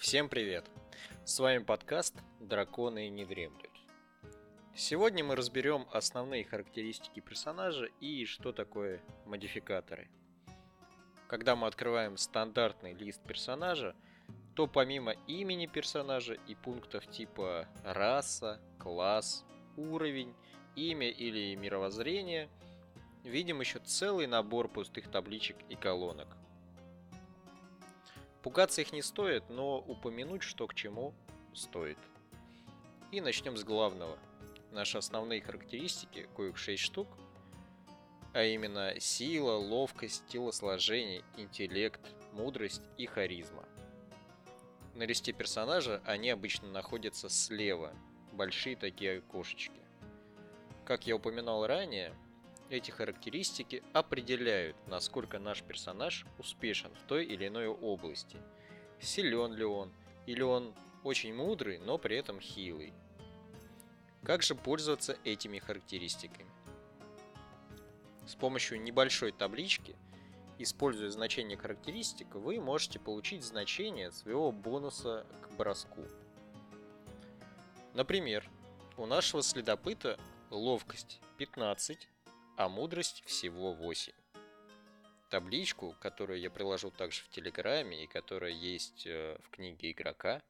Всем привет! С вами подкаст «Драконы не дремлют». Сегодня мы разберем основные характеристики персонажа и что такое модификаторы. Когда мы открываем стандартный лист персонажа, то помимо имени персонажа и пунктов типа раса, класс, уровень, имя или мировоззрение, видим еще целый набор пустых табличек и колонок. Пугаться их не стоит, но упомянуть что к чему стоит. И начнем с главного. Наши основные характеристики, коих 6 штук, а именно сила, ловкость, телосложение, интеллект, мудрость и харизма. На листе персонажа они обычно находятся слева, большие такие кошечки. Как я упоминал ранее, эти характеристики определяют, насколько наш персонаж успешен в той или иной области. Силен ли он, или он очень мудрый, но при этом хилый. Как же пользоваться этими характеристиками? С помощью небольшой таблички, используя значение характеристик, вы можете получить значение своего бонуса к броску. Например, у нашего следопыта ловкость 15, а мудрость всего 8. Табличку, которую я приложу также в Телеграме и которая есть э, в книге игрока,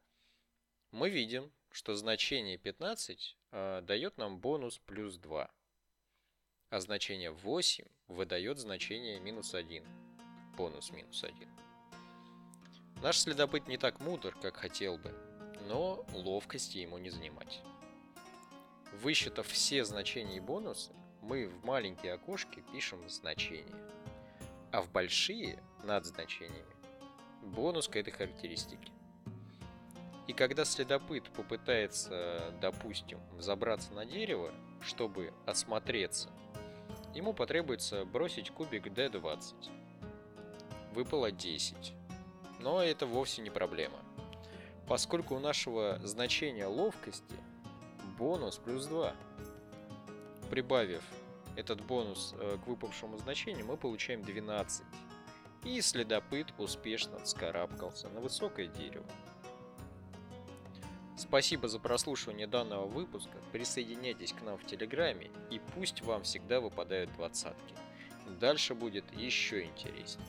мы видим, что значение 15 э, дает нам бонус плюс 2, а значение 8 выдает значение минус 1, бонус минус 1. Наш следопыт не так мудр, как хотел бы, но ловкости ему не занимать. Высчитав все значения и бонусы, мы в маленькие окошки пишем значения, а в большие над значениями бонус к этой характеристике. И когда следопыт попытается, допустим, забраться на дерево, чтобы осмотреться, ему потребуется бросить кубик D20. Выпало 10. Но это вовсе не проблема. Поскольку у нашего значения ловкости бонус плюс 2 прибавив этот бонус э, к выпавшему значению, мы получаем 12. И следопыт успешно вскарабкался на высокое дерево. Спасибо за прослушивание данного выпуска. Присоединяйтесь к нам в Телеграме и пусть вам всегда выпадают двадцатки. Дальше будет еще интереснее.